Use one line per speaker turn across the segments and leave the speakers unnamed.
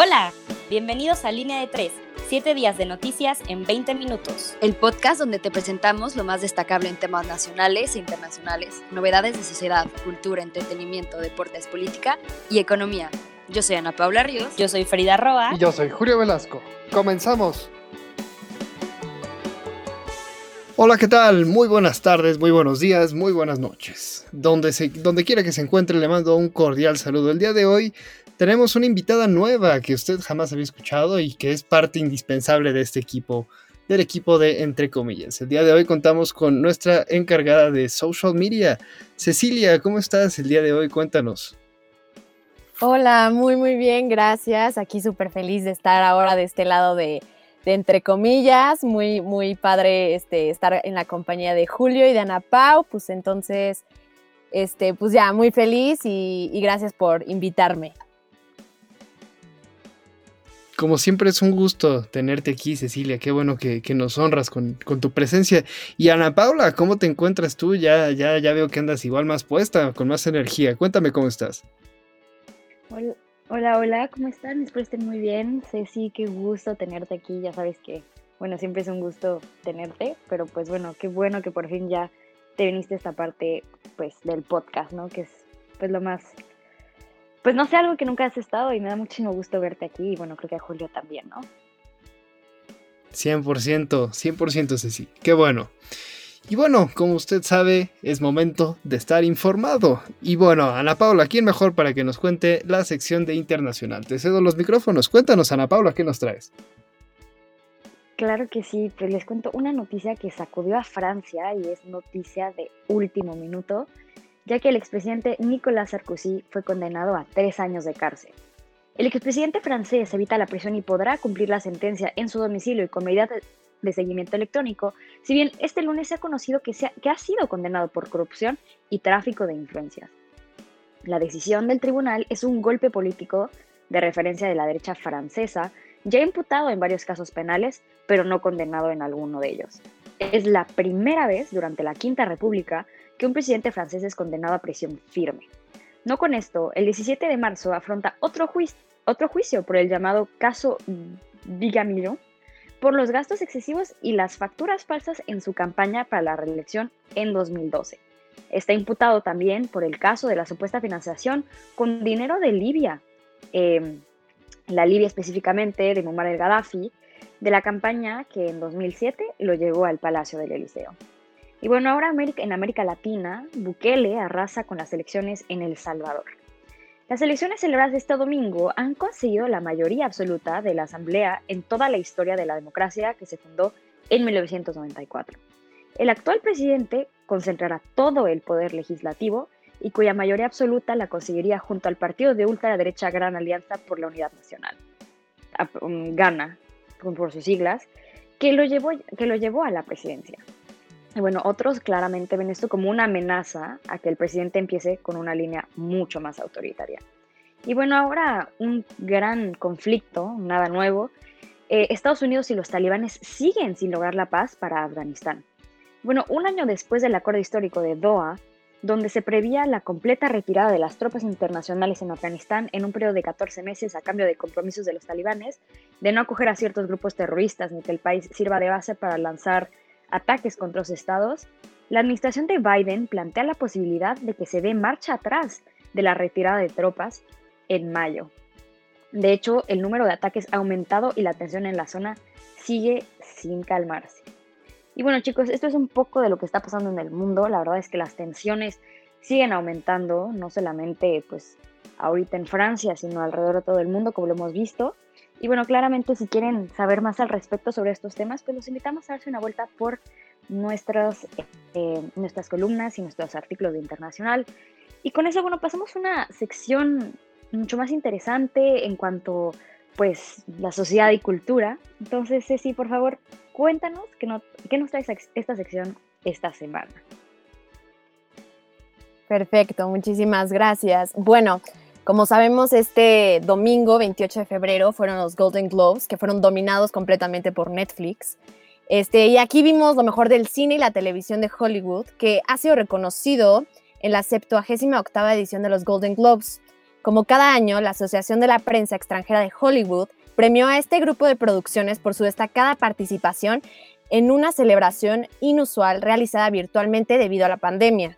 Hola, bienvenidos a Línea de 3, 7 días de noticias en 20 minutos.
El podcast donde te presentamos lo más destacable en temas nacionales e internacionales, novedades de sociedad, cultura, entretenimiento, deportes, política y economía. Yo soy Ana Paula Ríos.
Yo soy Frida Roa.
Y yo soy Julio Velasco. Comenzamos. Hola, ¿qué tal? Muy buenas tardes, muy buenos días, muy buenas noches. Donde, se, donde quiera que se encuentre, le mando un cordial saludo. El día de hoy tenemos una invitada nueva que usted jamás había escuchado y que es parte indispensable de este equipo, del equipo de Entre Comillas. El día de hoy contamos con nuestra encargada de social media, Cecilia. ¿Cómo estás el día de hoy? Cuéntanos.
Hola, muy muy bien, gracias. Aquí súper feliz de estar ahora de este lado de, entre comillas, muy muy padre este, estar en la compañía de Julio y de Ana Pau, pues entonces, este, pues ya muy feliz y gracias por invitarme.
Como siempre es un gusto tenerte aquí, Cecilia. Qué bueno que, nos honras con, tu presencia. Y Ana Paula, ¿cómo te encuentras tú? Ya, ya, ya veo que andas igual más puesta, con más energía. Cuéntame cómo estás.
Hola, hola, ¿cómo están? Espero estén muy bien. Ceci, qué gusto tenerte aquí. Ya sabes que, bueno, siempre es un gusto tenerte, pero pues bueno, qué bueno que por fin ya te viniste a esta parte, pues, del podcast, ¿no? Que es, pues, lo más pues no sé, algo que nunca has estado y me da muchísimo gusto verte aquí y bueno, creo que a Julio también, ¿no?
100%, 100% Ceci, qué bueno. Y bueno, como usted sabe, es momento de estar informado. Y bueno, Ana Paula, ¿quién mejor para que nos cuente la sección de internacional? Te cedo los micrófonos. Cuéntanos, Ana Paula, ¿qué nos traes?
Claro que sí, pues les cuento una noticia que sacudió a Francia y es noticia de último minuto ya que el expresidente Nicolas Sarkozy fue condenado a tres años de cárcel. El expresidente francés evita la prisión y podrá cumplir la sentencia en su domicilio y con medidas de seguimiento electrónico, si bien este lunes se ha conocido que, que ha sido condenado por corrupción y tráfico de influencias. La decisión del tribunal es un golpe político de referencia de la derecha francesa, ya imputado en varios casos penales, pero no condenado en alguno de ellos. Es la primera vez durante la Quinta República que un presidente francés es condenado a prisión firme. No con esto, el 17 de marzo afronta otro, juicio por el llamado caso Bigamillo por los gastos excesivos y las facturas falsas en su campaña para la reelección en 2012. Está imputado también por el caso de la supuesta financiación con dinero de Libia, em, la Libia específicamente de Muammar el Gaddafi, de la campaña que en 2007 lo llevó al Palacio del Eliseo. Y bueno, ahora en América Latina, Bukele arrasa con las elecciones en El Salvador. Las elecciones celebradas este domingo han conseguido la mayoría absoluta de la Asamblea en toda la historia de la democracia que se fundó en 1994. El actual presidente concentrará todo el poder legislativo y cuya mayoría absoluta la conseguiría junto al partido de ultraderecha Gran Alianza por la Unidad Nacional, um, Gana, por sus siglas, que lo llevó, que lo llevó a la presidencia. Y bueno, otros claramente ven esto como una amenaza a que el presidente empiece con una línea mucho más autoritaria. Y bueno, ahora un gran conflicto, nada nuevo. Eh, Estados Unidos y los talibanes siguen sin lograr la paz para Afganistán. Bueno, un año después del acuerdo histórico de Doha, donde se prevía la completa retirada de las tropas internacionales en Afganistán en un periodo de 14 meses a cambio de compromisos de los talibanes, de no acoger a ciertos grupos terroristas ni que el país sirva de base para lanzar ataques contra los estados, la administración de Biden plantea la posibilidad de que se dé marcha atrás de la retirada de tropas en mayo. De hecho, el número de ataques ha aumentado y la tensión en la zona sigue sin calmarse. Y bueno chicos, esto es un poco de lo que está pasando en el mundo. La verdad es que las tensiones siguen aumentando, no solamente pues ahorita en Francia, sino alrededor de todo el mundo, como lo hemos visto. Y bueno, claramente si quieren saber más al respecto sobre estos temas, pues los invitamos a darse una vuelta por nuestras, eh, nuestras columnas y nuestros artículos de Internacional. Y con eso, bueno, pasamos a una sección mucho más interesante en cuanto, pues, la sociedad y cultura. Entonces, Ceci, por favor, cuéntanos qué, no, qué nos trae esta sección esta semana.
Perfecto, muchísimas gracias. Bueno, como sabemos, este domingo 28 de febrero fueron los Golden Globes, que fueron dominados completamente por Netflix. Este, y aquí vimos lo mejor del cine y la televisión de Hollywood, que ha sido reconocido en la 78 octava edición de los Golden Globes. Como cada año, la Asociación de la Prensa Extranjera de Hollywood premió a este grupo de producciones por su destacada participación en una celebración inusual realizada virtualmente debido a la pandemia.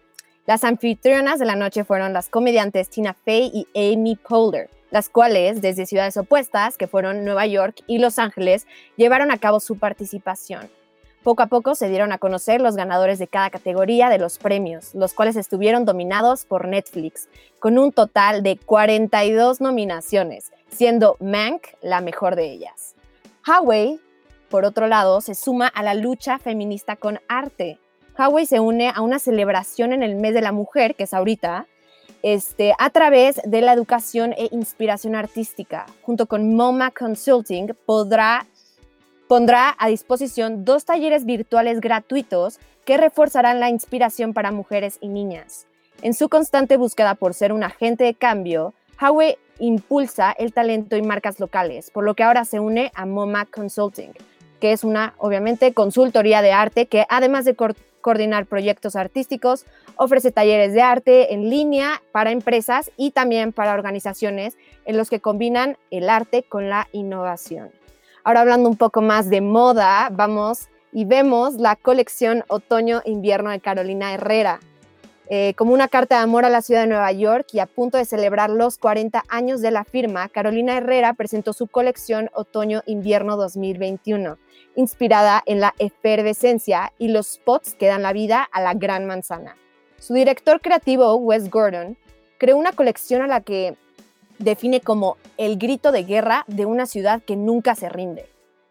Las anfitrionas de la noche fueron las comediantes Tina Fey y Amy Poehler, las cuales, desde ciudades opuestas, que fueron Nueva York y Los Ángeles, llevaron a cabo su participación. Poco a poco se dieron a conocer los ganadores de cada categoría de los premios, los cuales estuvieron dominados por Netflix, con un total de 42 nominaciones, siendo Mank la mejor de ellas. Huawei, por otro lado, se suma a la lucha feminista con arte. Huawei se une a una celebración en el mes de la mujer, que es ahorita, este, a través de la educación e inspiración artística. Junto con MoMA Consulting podrá, pondrá a disposición dos talleres virtuales gratuitos que reforzarán la inspiración para mujeres y niñas. En su constante búsqueda por ser un agente de cambio, Huawei impulsa el talento y marcas locales, por lo que ahora se une a MoMA Consulting, que es una, obviamente, consultoría de arte que además de coordinar proyectos artísticos, ofrece talleres de arte en línea para empresas y también para organizaciones en los que combinan el arte con la innovación. Ahora hablando un poco más de moda, vamos y vemos la colección Otoño-Invierno de Carolina Herrera. Eh, como una carta de amor a la ciudad de Nueva York y a punto de celebrar los 40 años de la firma, Carolina Herrera presentó su colección Otoño-Invierno 2021 inspirada en la efervescencia y los spots que dan la vida a la gran manzana. Su director creativo, Wes Gordon, creó una colección a la que define como el grito de guerra de una ciudad que nunca se rinde,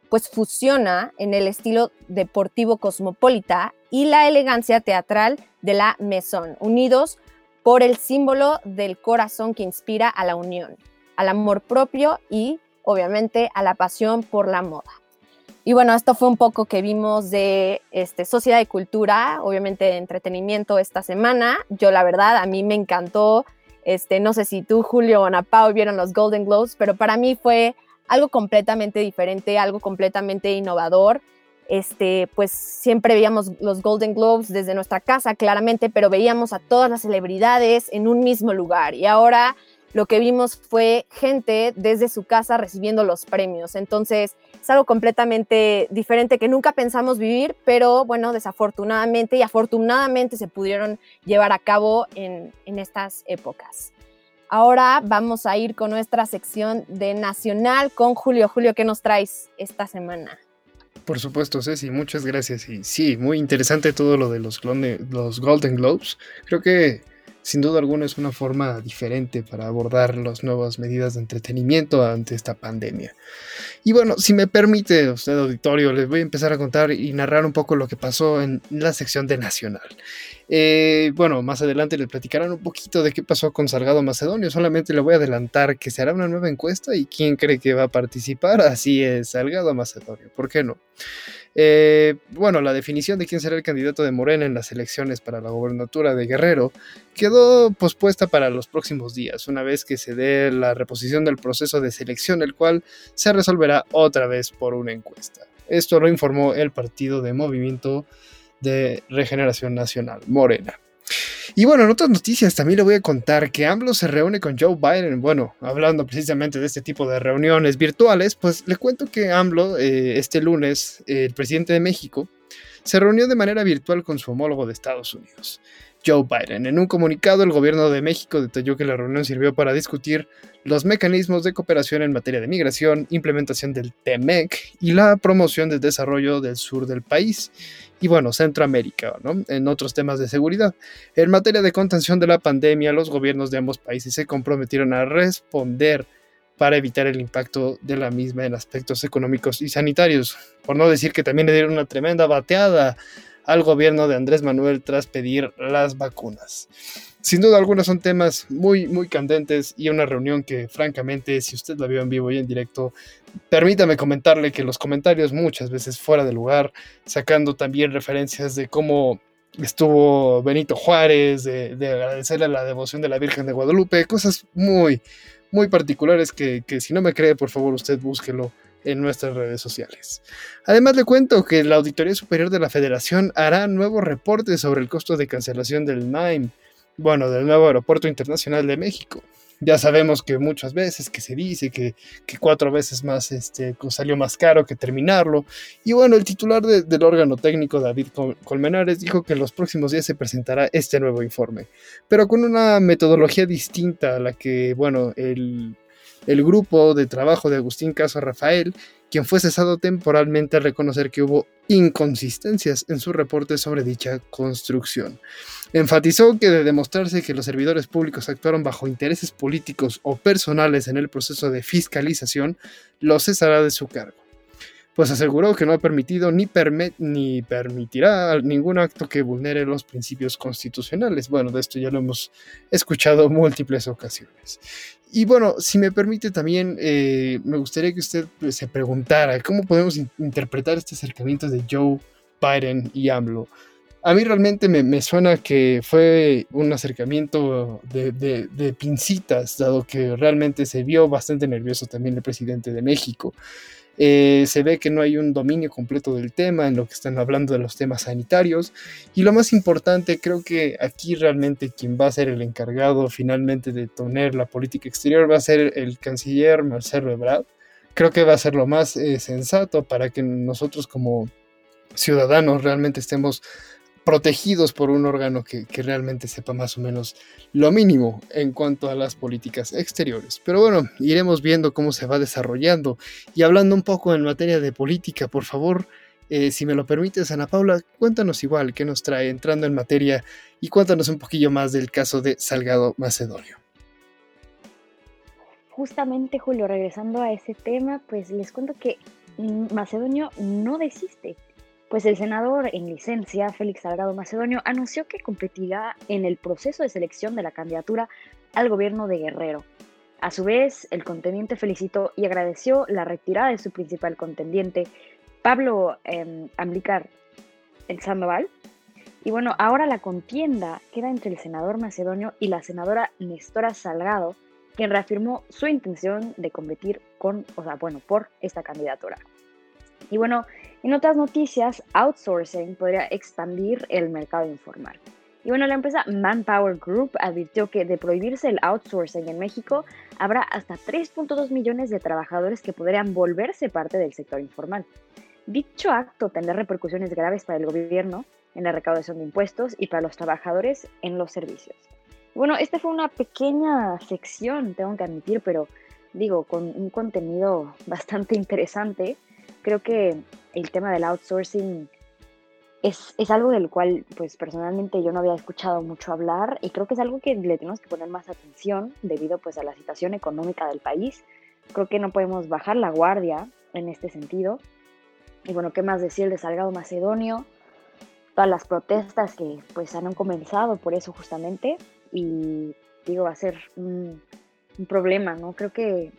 pues fusiona en el estilo deportivo cosmopolita y la elegancia teatral de la Maison, unidos por el símbolo del corazón que inspira a la unión, al amor propio y, obviamente, a la pasión por la moda. Y bueno, esto fue un poco que vimos de este, Sociedad y Cultura, obviamente de entretenimiento esta semana. Yo la verdad, a mí me encantó. Este, no sé si tú, Julio o Ana vieron los Golden Globes, pero para mí fue algo completamente diferente, algo completamente innovador. Este, pues siempre veíamos los Golden Globes desde nuestra casa, claramente, pero veíamos a todas las celebridades en un mismo lugar. Y ahora lo que vimos fue gente desde su casa recibiendo los premios. Entonces, es algo completamente diferente que nunca pensamos vivir, pero bueno, desafortunadamente y afortunadamente se pudieron llevar a cabo en, estas épocas. Ahora vamos a ir con nuestra sección de Nacional con Julio. Julio, ¿qué nos traes esta semana?
Por supuesto, Ceci, muchas gracias. Y sí, muy interesante todo lo de los, los Golden Globes. Creo que sin duda alguna es una forma diferente para abordar las nuevas medidas de entretenimiento ante esta pandemia. Y bueno, si me permite usted auditorio, les voy a empezar a contar y narrar un poco lo que pasó en la sección de Nacional. Eh, bueno, más adelante les platicarán un poquito de qué pasó con Salgado Macedonio. Solamente le voy a adelantar que se hará una nueva encuesta y quién cree que va a participar. Así es, Salgado Macedonio. ¿Por qué no? Eh, bueno, la definición de quién será el candidato de Morena en las elecciones para la gobernatura de Guerrero quedó pospuesta para los próximos días, una vez que se dé la reposición del proceso de selección, el cual se resolverá otra vez por una encuesta. Esto lo informó el Partido de Movimiento de Regeneración Nacional, Morena. Y bueno, en otras noticias también le voy a contar que AMLO se reúne con Joe Biden. Bueno, hablando precisamente de este tipo de reuniones virtuales, pues le cuento que AMLO eh, este lunes, el presidente de México, se reunió de manera virtual con su homólogo de Estados Unidos. Joe Biden. En un comunicado, el gobierno de México detalló que la reunión sirvió para discutir los mecanismos de cooperación en materia de migración, implementación del TEMEC y la promoción del desarrollo del sur del país y bueno, Centroamérica, ¿no? En otros temas de seguridad. En materia de contención de la pandemia, los gobiernos de ambos países se comprometieron a responder para evitar el impacto de la misma en aspectos económicos y sanitarios. Por no decir que también le dieron una tremenda bateada al gobierno de Andrés Manuel tras pedir las vacunas. Sin duda alguna son temas muy, muy candentes y una reunión que francamente, si usted la vio en vivo y en directo, permítame comentarle que los comentarios muchas veces fuera de lugar, sacando también referencias de cómo estuvo Benito Juárez, de, agradecerle la devoción de la Virgen de Guadalupe, cosas muy, muy particulares que, que si no me cree, por favor usted búsquelo en nuestras redes sociales. Además le cuento que la Auditoría Superior de la Federación hará nuevos reportes sobre el costo de cancelación del NAIM, bueno, del nuevo Aeropuerto Internacional de México. Ya sabemos que muchas veces que se dice que, cuatro veces más este, salió más caro que terminarlo. Y bueno, el titular del órgano técnico, David Colmenares, dijo que en los próximos días se presentará este nuevo informe, pero con una metodología distinta a la que, bueno, el, el grupo de trabajo de Agustín Caso Rafael quien fue cesado temporalmente al reconocer que hubo inconsistencias en su reporte sobre dicha construcción. Enfatizó que de demostrarse que los servidores públicos actuaron bajo intereses políticos o personales en el proceso de fiscalización, lo cesará de su cargo pues aseguró que no ha permitido ni, ni permitirá ningún acto que vulnere los principios constitucionales. Bueno, de esto ya lo hemos escuchado múltiples ocasiones. Y bueno, si me permite también, eh, me gustaría que usted pues, se preguntara cómo podemos interpretar este acercamiento de Joe Biden y AMLO. A mí realmente me, suena que fue un acercamiento de, de, pincitas, dado que realmente se vio bastante nervioso también el presidente de México. Eh, se ve que no hay un dominio completo del tema en lo que están hablando de los temas sanitarios. Y lo más importante, creo que aquí realmente quien va a ser el encargado finalmente de tener la política exterior va a ser el canciller Marcelo Ebrard. Creo que va a ser lo más eh, sensato para que nosotros como ciudadanos realmente estemos protegidos por un órgano que, realmente sepa más o menos lo mínimo en cuanto a las políticas exteriores. Pero bueno, iremos viendo cómo se va desarrollando. Y hablando un poco en materia de política, por favor, eh, si me lo permites, Ana Paula, cuéntanos igual qué nos trae entrando en materia y cuéntanos un poquillo más del caso de Salgado Macedonio.
Justamente, Julio, regresando a ese tema, pues les cuento que Macedonio no desiste pues el senador en licencia, Félix Salgado Macedonio, anunció que competirá en el proceso de selección de la candidatura al gobierno de Guerrero. A su vez, el contendiente felicitó y agradeció la retirada de su principal contendiente, Pablo eh, Amblicar el Sandoval. Y bueno, ahora la contienda queda entre el senador macedonio y la senadora Nestora Salgado, quien reafirmó su intención de competir con, o sea, bueno, por esta candidatura. Y bueno, en otras noticias, outsourcing podría expandir el mercado informal. Y bueno, la empresa Manpower Group advirtió que de prohibirse el outsourcing en México, habrá hasta 3.2 millones de trabajadores que podrían volverse parte del sector informal. Dicho acto tendrá repercusiones graves para el gobierno en la recaudación de impuestos y para los trabajadores en los servicios. Bueno, esta fue una pequeña sección, tengo que admitir, pero digo, con un contenido bastante interesante. Creo que el tema del outsourcing es, algo del cual, pues personalmente yo no había escuchado mucho hablar y creo que es algo que le tenemos que poner más atención debido pues a la situación económica del país. Creo que no podemos bajar la guardia en este sentido. Y bueno, ¿qué más decir de Salgado Macedonio? Todas las protestas que pues han comenzado por eso justamente y digo, va a ser un, un problema, ¿no? Creo que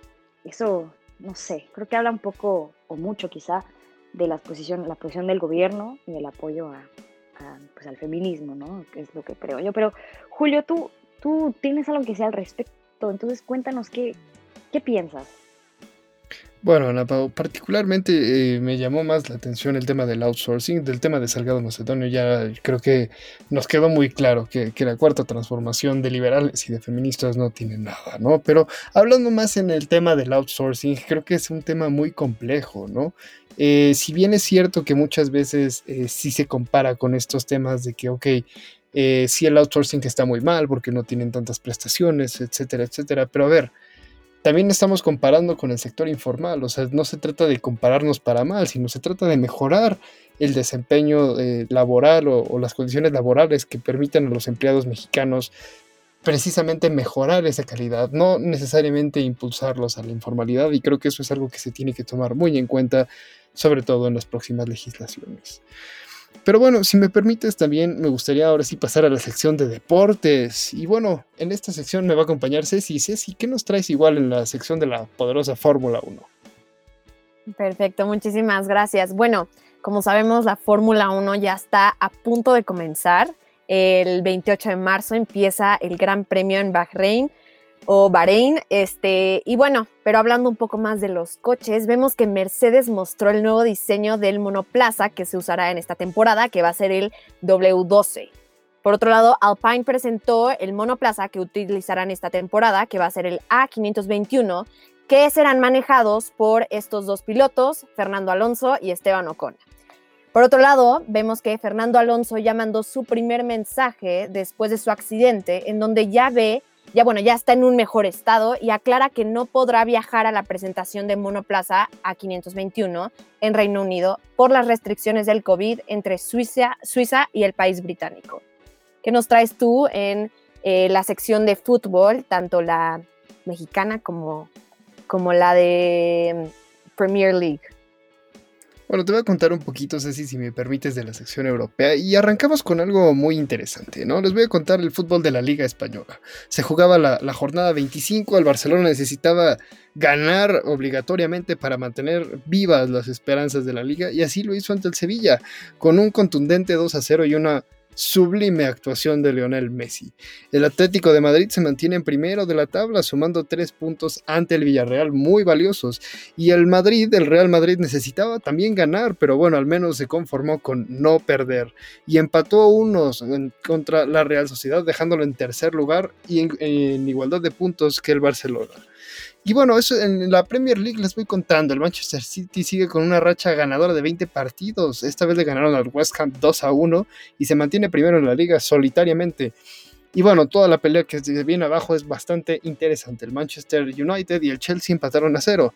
eso, no sé, creo que habla un poco o mucho quizá de la posición, la posición del gobierno y el apoyo a, pues al feminismo, ¿no? Que es lo que creo yo. Pero Julio, tú, tú tienes algo que sea al respecto, entonces cuéntanos qué, qué piensas.
Bueno, Ana particularmente eh, me llamó más la atención el tema del outsourcing, del tema de Salgado Macedonio. Ya creo que nos quedó muy claro que, que, la cuarta transformación de liberales y de feministas no tiene nada, ¿no? Pero hablando más en el tema del outsourcing, creo que es un tema muy complejo, ¿no? Eh, si bien es cierto que muchas veces eh, sí se compara con estos temas de que, ok, eh, sí el outsourcing está muy mal porque no tienen tantas prestaciones, etcétera, etcétera, pero a ver, también estamos comparando con el sector informal, o sea, no se trata de compararnos para mal, sino se trata de mejorar el desempeño laboral o, las condiciones laborales que permitan a los empleados mexicanos precisamente mejorar esa calidad, no necesariamente impulsarlos a la informalidad y creo que eso es algo que se tiene que tomar muy en cuenta sobre todo en las próximas legislaciones. Pero bueno, si me permites también me gustaría ahora sí pasar a la sección de deportes. Y bueno, en esta sección me va a acompañar Ceci. Ceci, ¿qué nos traes igual en la sección de la poderosa Fórmula 1?
Perfecto, muchísimas gracias. Bueno, como sabemos, la Fórmula 1 ya está a punto de comenzar. El 28 de marzo empieza el Gran Premio en Bahrein o Bahrein. Este, y bueno, pero hablando un poco más de los coches, vemos que Mercedes mostró el nuevo diseño del monoplaza que se usará en esta temporada, que va a ser el W12. Por otro lado, Alpine presentó el monoplaza que utilizarán esta temporada, que va a ser el A521, que serán manejados por estos dos pilotos, Fernando Alonso y Esteban Ocon. Por otro lado, vemos que Fernando Alonso ya mandó su primer mensaje después de su accidente, en donde ya ve, ya bueno, ya está en un mejor estado y aclara que no podrá viajar a la presentación de Monoplaza A521 en Reino Unido por las restricciones del COVID entre Suiza, Suiza y el país británico. ¿Qué nos traes tú en eh, la sección de fútbol, tanto la mexicana como, como la de mm, Premier League?
Bueno, te voy a contar un poquito, Ceci, si me permites, de la sección europea y arrancamos con algo muy interesante, ¿no? Les voy a contar el fútbol de la Liga Española. Se jugaba la, la jornada 25, el Barcelona necesitaba ganar obligatoriamente para mantener vivas las esperanzas de la liga y así lo hizo ante el Sevilla, con un contundente 2 a 0 y una sublime actuación de Lionel Messi. El Atlético de Madrid se mantiene en primero de la tabla, sumando tres puntos ante el Villarreal, muy valiosos. Y el Madrid, el Real Madrid necesitaba también ganar, pero bueno, al menos se conformó con no perder. Y empató unos contra la Real Sociedad, dejándolo en tercer lugar y en igualdad de puntos que el Barcelona. Y bueno, eso en la Premier League les voy contando. El Manchester City sigue con una racha ganadora de 20 partidos. Esta vez le ganaron al West Ham 2 a 1 y se mantiene primero en la liga solitariamente. Y bueno, toda la pelea que viene abajo es bastante interesante. El Manchester United y el Chelsea empataron a cero.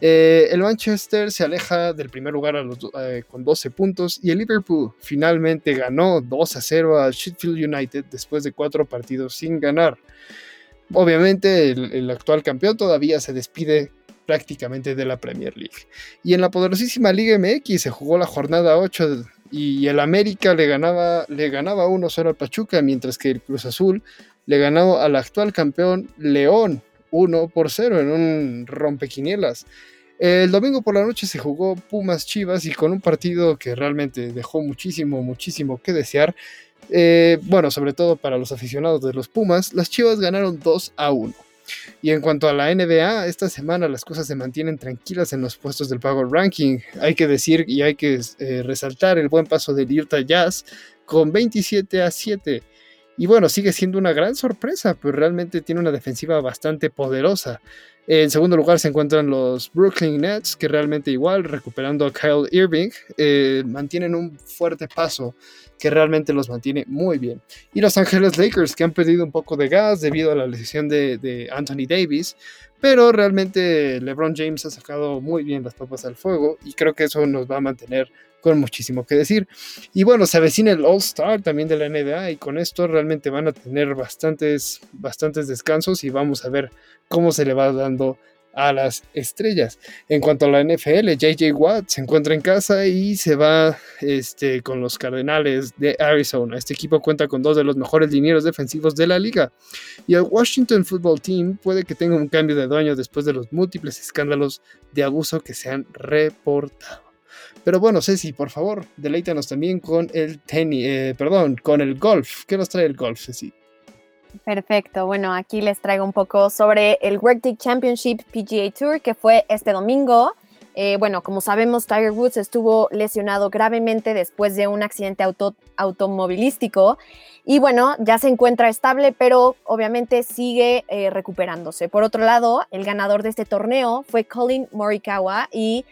Eh, el Manchester se aleja del primer lugar eh, con 12 puntos y el Liverpool finalmente ganó 2 a 0 al Sheffield United después de cuatro partidos sin ganar. Obviamente el, actual campeón todavía se despide prácticamente de la Premier League. Y en la poderosísima Liga MX se jugó la jornada 8 y el América le ganaba, le ganaba 1-0 al Pachuca, mientras que el Cruz Azul le ganó al actual campeón León 1 por 0 en un rompequinielas. El domingo por la noche se jugó Pumas Chivas y con un partido que realmente dejó muchísimo, muchísimo que desear. Eh, bueno, sobre todo para los aficionados de los Pumas, las Chivas ganaron 2 a 1. Y en cuanto a la NBA, esta semana las cosas se mantienen tranquilas en los puestos del Power Ranking. Hay que decir y hay que eh, resaltar el buen paso del Utah Jazz con 27 a 7. Y bueno, sigue siendo una gran sorpresa, pero realmente tiene una defensiva bastante poderosa. En segundo lugar se encuentran los Brooklyn Nets, que realmente igual, recuperando a Kyle Irving, eh, mantienen un fuerte paso que realmente los mantiene muy bien. Y Los Ángeles Lakers, que han perdido un poco de gas debido a la lesión de, Anthony Davis, pero realmente LeBron James ha sacado muy bien las papas al fuego y creo que eso nos va a mantener con muchísimo que decir. Y bueno, se avecina el All Star también de la NBA y con esto realmente van a tener bastantes, bastantes descansos y vamos a ver cómo se le va dando a las estrellas. En cuanto a la NFL, JJ Watt se encuentra en casa y se va este, con los Cardenales de Arizona. Este equipo cuenta con dos de los mejores linieros defensivos de la liga. Y el Washington Football Team puede que tenga un cambio de dueño después de los múltiples escándalos de abuso que se han reportado. Pero bueno, Ceci, por favor, deleítanos también con el tenis, eh, perdón, con el golf. ¿Qué nos trae el golf, Ceci?
Perfecto, bueno, aquí les traigo un poco sobre el World Championship PGA Tour que fue este domingo. Eh, bueno, como sabemos, Tiger Woods estuvo lesionado gravemente después de un accidente auto, automovilístico y bueno, ya se encuentra estable, pero obviamente sigue eh, recuperándose. Por otro lado, el ganador de este torneo fue Colin Morikawa y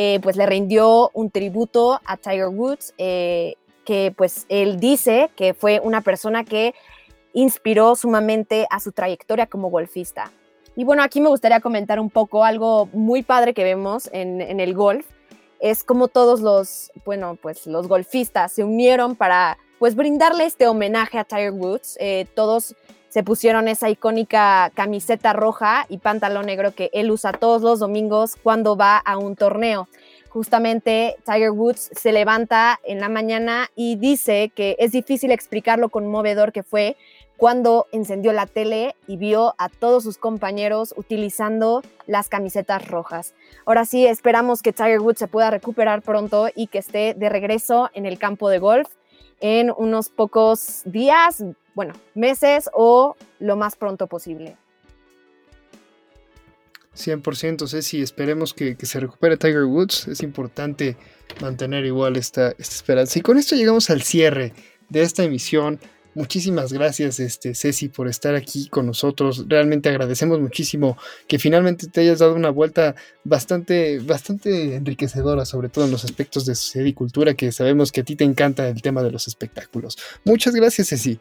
eh, pues le rindió un tributo a Tiger Woods, que pues él dice que fue una persona que inspiró sumamente a su trayectoria como golfista. Y bueno, aquí me gustaría comentar un poco algo muy padre que vemos en, el golf. Es como todos los, bueno, pues los golfistas se unieron para pues brindarle este homenaje a Tiger Woods. Eh, todos se pusieron esa icónica camiseta roja y pantalón negro que él usa todos los domingos cuando va a un torneo. Justamente Tiger Woods se levanta en la mañana y dice que es difícil explicar lo conmovedor que fue cuando encendió la tele y vio a todos sus compañeros utilizando las camisetas rojas. Ahora sí, esperamos que Tiger Woods se pueda recuperar pronto y que esté de regreso en el campo de golf en unos pocos días, bueno, meses o lo más pronto posible.
100% Ceci, esperemos que, se recupere Tiger Woods. Es importante mantener igual esta, esperanza. Y con esto llegamos al cierre de esta emisión Muchísimas gracias, este, Ceci, por estar aquí con nosotros. Realmente agradecemos muchísimo que finalmente te hayas dado una vuelta bastante, bastante enriquecedora, sobre todo en los aspectos de sociedad y cultura, que sabemos que a ti te encanta el tema de los espectáculos. Muchas gracias, Ceci.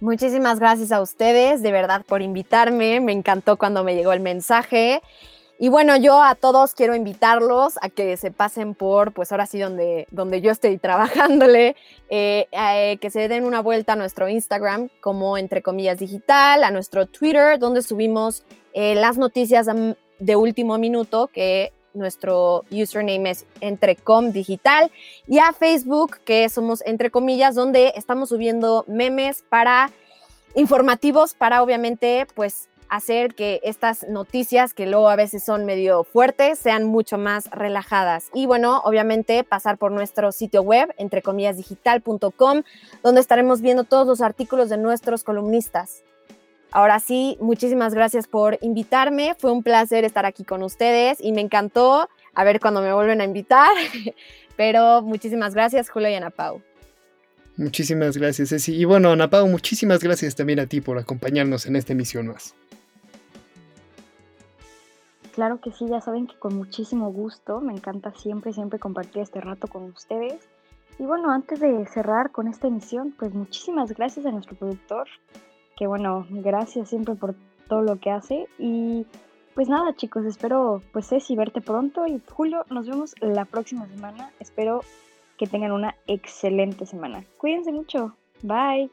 Muchísimas gracias a ustedes, de verdad, por invitarme. Me encantó cuando me llegó el mensaje. Y bueno, yo a todos quiero invitarlos a que se pasen por, pues ahora sí, donde, donde yo estoy trabajándole, eh, eh, que se den una vuelta a nuestro Instagram como entre comillas digital, a nuestro Twitter, donde subimos eh, las noticias de último minuto, que nuestro username es entrecom digital, y a Facebook, que somos entre comillas, donde estamos subiendo memes para informativos para obviamente pues hacer que estas noticias, que luego a veces son medio fuertes, sean mucho más relajadas. Y bueno, obviamente pasar por nuestro sitio web, entrecomillasdigital.com, donde estaremos viendo todos los artículos de nuestros columnistas. Ahora sí, muchísimas gracias por invitarme. Fue un placer estar aquí con ustedes y me encantó a ver cuando me vuelven a invitar. Pero muchísimas gracias, Julio y Ana Pau.
Muchísimas gracias, Ceci. Y bueno, Ana Pau, muchísimas gracias también a ti por acompañarnos en esta emisión más.
Claro que sí, ya saben que con muchísimo gusto, me encanta siempre, siempre compartir este rato con ustedes. Y bueno, antes de cerrar con esta emisión, pues muchísimas gracias a nuestro productor, que bueno, gracias siempre por todo lo que hace. Y pues nada chicos, espero pues Ceci verte pronto y Julio, nos vemos la próxima semana. Espero que tengan una excelente semana. Cuídense mucho. Bye.